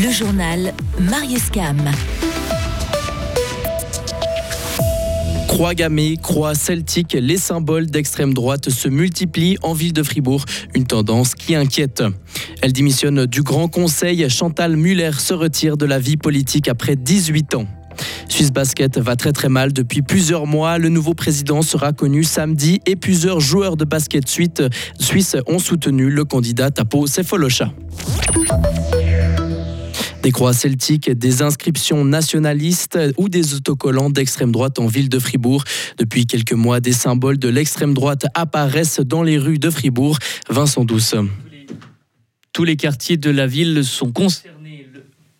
Le journal Marius Cam. Croix gammée, croix celtique, les symboles d'extrême droite se multiplient en ville de Fribourg, une tendance qui inquiète. Elle démissionne du Grand Conseil, Chantal Muller se retire de la vie politique après 18 ans. Suisse Basket va très très mal depuis plusieurs mois. Le nouveau président sera connu samedi et plusieurs joueurs de basket suisses ont soutenu le candidat Tapo Sefolocha. Des croix celtiques, des inscriptions nationalistes ou des autocollants d'extrême droite en ville de Fribourg. Depuis quelques mois, des symboles de l'extrême droite apparaissent dans les rues de Fribourg. Vincent Douce. Tous les quartiers de la ville sont concernés.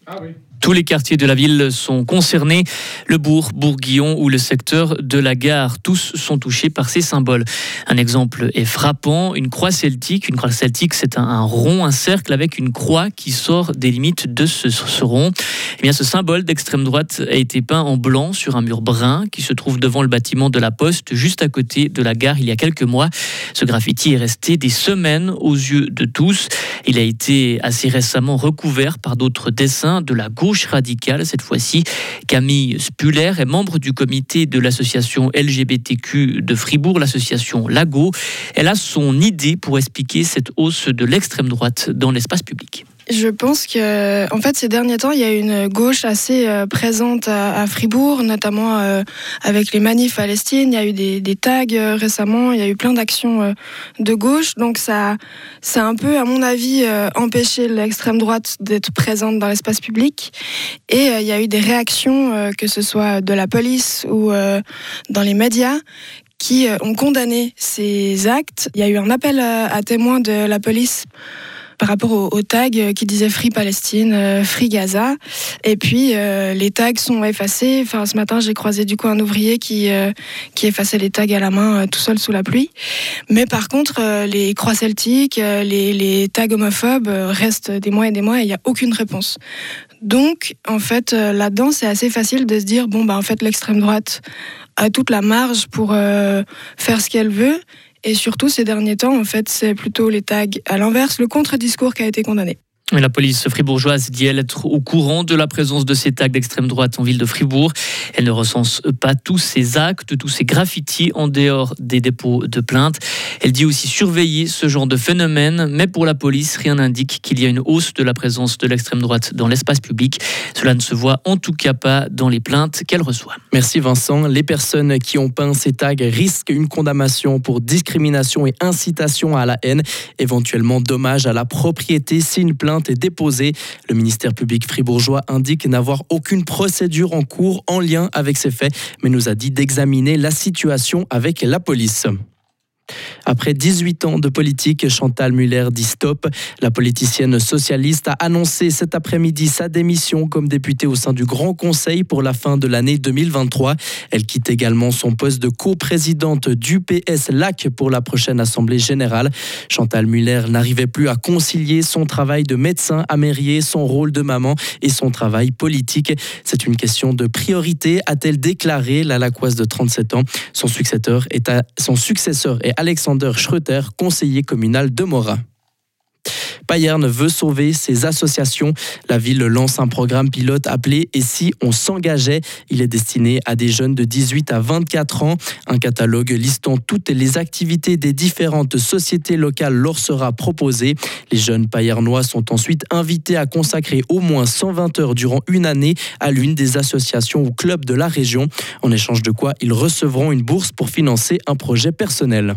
Ah oui. Tous les quartiers de la ville sont concernés, le bourg, Bourguillon ou le secteur de la gare. Tous sont touchés par ces symboles. Un exemple est frappant, une croix celtique. Une croix celtique, c'est un, rond, un cercle avec une croix qui sort des limites de ce, rond. Eh bien, ce symbole d'extrême droite a été peint en blanc sur un mur brun qui se trouve devant le bâtiment de la Poste, juste à côté de la gare il y a quelques mois. Ce graffiti est resté des semaines aux yeux de tous. Il a été assez récemment recouvert par d'autres dessins de la gauche radicale cette fois-ci. Camille Spuller est membre du comité de l'association LGBTQ de Fribourg, l'association Lago. Elle a son idée pour expliquer cette hausse de l'extrême droite dans l'espace public. Je pense que, en fait, ces derniers temps, il y a une gauche assez euh, présente à, Fribourg, notamment euh, avec les manifs Palestine. Il y a eu des, tags euh, récemment. Il y a eu plein d'actions de gauche. Donc ça, ça a un peu, à mon avis, empêché l'extrême droite d'être présente dans l'espace public. Et il y a eu des réactions, que ce soit de la police ou dans les médias, qui ont condamné ces actes. Il y a eu un appel à témoins de la police par rapport au, tag qui disait Free Palestine, euh, Free Gaza. Et puis euh, les tags sont effacés. Enfin, ce matin, j'ai croisé du coup un ouvrier qui euh, qui effaçait les tags à la main tout seul sous la pluie. Mais par contre, les croix celtiques, les, les tags homophobes restent des mois et des mois et il n'y a aucune réponse. Donc, en fait, là-dedans, c'est assez facile de se dire bon, bah, en fait, l'extrême droite a toute la marge pour faire ce qu'elle veut. Et surtout, ces derniers temps, en fait, c'est plutôt les tags à l'inverse, le contre-discours qui a été condamné. La police fribourgeoise dit elle être au courant de la présence de ces tags d'extrême droite en ville de Fribourg. Elle ne recense pas tous ces actes, tous ces graffitis en dehors des dépôts de plainte. Elle dit aussi surveiller ce genre de phénomène, mais pour la police, rien n'indique qu'il y a une hausse de la présence de l'extrême droite dans l'espace public. Cela ne se voit en tout cas pas dans les plaintes qu'elle reçoit. Merci Vincent. Les personnes qui ont peint ces tags risquent une condamnation pour discrimination et incitation à la haine, éventuellement dommage à la propriété si une plainte est déposée. Le ministère public fribourgeois indique n'avoir aucune procédure en cours en lien avec ces faits, mais nous a dit d'examiner la situation avec la police. Après 18 ans de politique, Chantal Muller dit stop. La politicienne socialiste a annoncé cet après-midi sa démission comme députée au sein du Grand Conseil pour la fin de l'année 2023. Elle quitte également son poste de coprésidente du PS LAC pour la prochaine Assemblée générale. Chantal Muller n'arrivait plus à concilier son travail de médecin à mairie, son rôle de maman et son travail politique. C'est une question de priorité, a-t-elle déclaré la Lacoise de 37 ans. Son successeur est, son successeur est Alexander Schröter, conseiller communal de Morat. Payerne veut sauver ses associations. La ville lance un programme pilote appelé Et si on s'engageait? Il est destiné à des jeunes de 18 à 24 ans. Un catalogue listant toutes les activités des différentes sociétés locales leur sera proposé. Les jeunes paillernois sont ensuite invités à consacrer au moins 120 heures durant une année à l'une des associations ou clubs de la région, en échange de quoi ils recevront une bourse pour financer un projet personnel.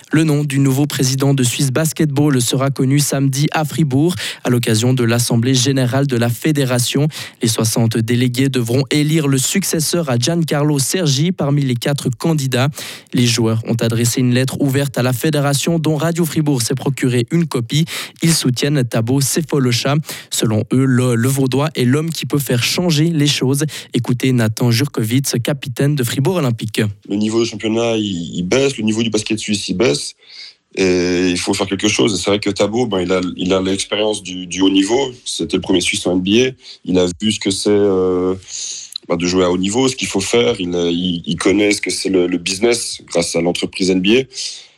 Le nom du nouveau président de Suisse Basketball sera connu samedi à Fribourg à l'occasion de l'Assemblée générale de la Fédération. Les 60 délégués devront élire le successeur à Giancarlo Sergi parmi les quatre candidats. Les joueurs ont adressé une lettre ouverte à la Fédération dont Radio Fribourg s'est procuré une copie. Ils soutiennent Tabo Sefolocha. Selon eux, le, Vaudois est l'homme qui peut faire changer les choses. Écoutez Nathan Jurkovitz, capitaine de Fribourg Olympique. Le niveau du championnat, il baisse, le niveau du basket suisse, baisse. Et il faut faire quelque chose. C'est vrai que Tabo, ben, il a, il a l'expérience du, haut niveau. C'était le premier Suisse en NBA. Il a vu ce que c'est euh, ben, de jouer à haut niveau, ce qu'il faut faire. Il, connaît ce que c'est le, business grâce à l'entreprise NBA.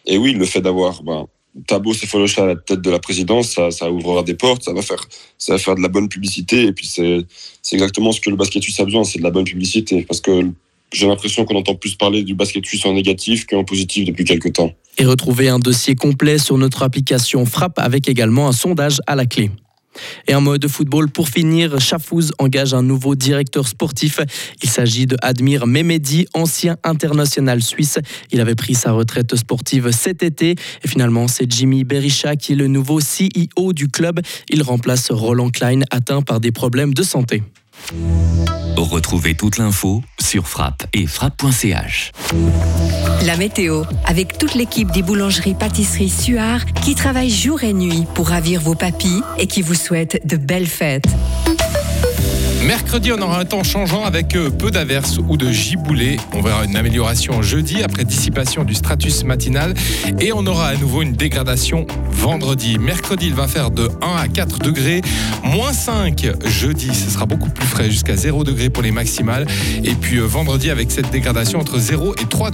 Et oui, le fait d'avoir ben, Tabo Sefolocha à la tête de la présidence, ça, ça, ouvrira des portes, ça va faire, ça va faire de la bonne publicité. Et puis c'est, c'est exactement ce que le basket suisse a besoin, c'est de la bonne publicité. Parce que j'ai l'impression qu'on entend plus parler du basket suisse en négatif qu'en positif depuis quelques temps. Et retrouver un dossier complet sur notre application Frappe avec également un sondage à la clé. Et en mode football, pour finir, Chafouz engage un nouveau directeur sportif. Il s'agit de Admir Mehmedi, ancien international suisse. Il avait pris sa retraite sportive cet été. Et finalement, c'est Jimmy Berisha qui est le nouveau CEO du club. Il remplace Roland Klein, atteint par des problèmes de santé. Retrouvez toute l'info sur frappe et frappe.ch. La météo, avec toute l'équipe des boulangeries pâtisseries Suard qui travaille jour et nuit pour ravir vos papilles et qui vous souhaite de belles fêtes. Mercredi, on aura un temps changeant avec euh, peu d'averses ou de giboulées. On verra une amélioration jeudi après dissipation du stratus matinal et on aura à nouveau une dégradation vendredi. Mercredi, il va faire de 1 à 4 degrés, moins 5 jeudi, ce sera beaucoup plus frais jusqu'à 0 degrés pour les maximales et puis euh, vendredi avec cette dégradation entre 0 et 3 degrés.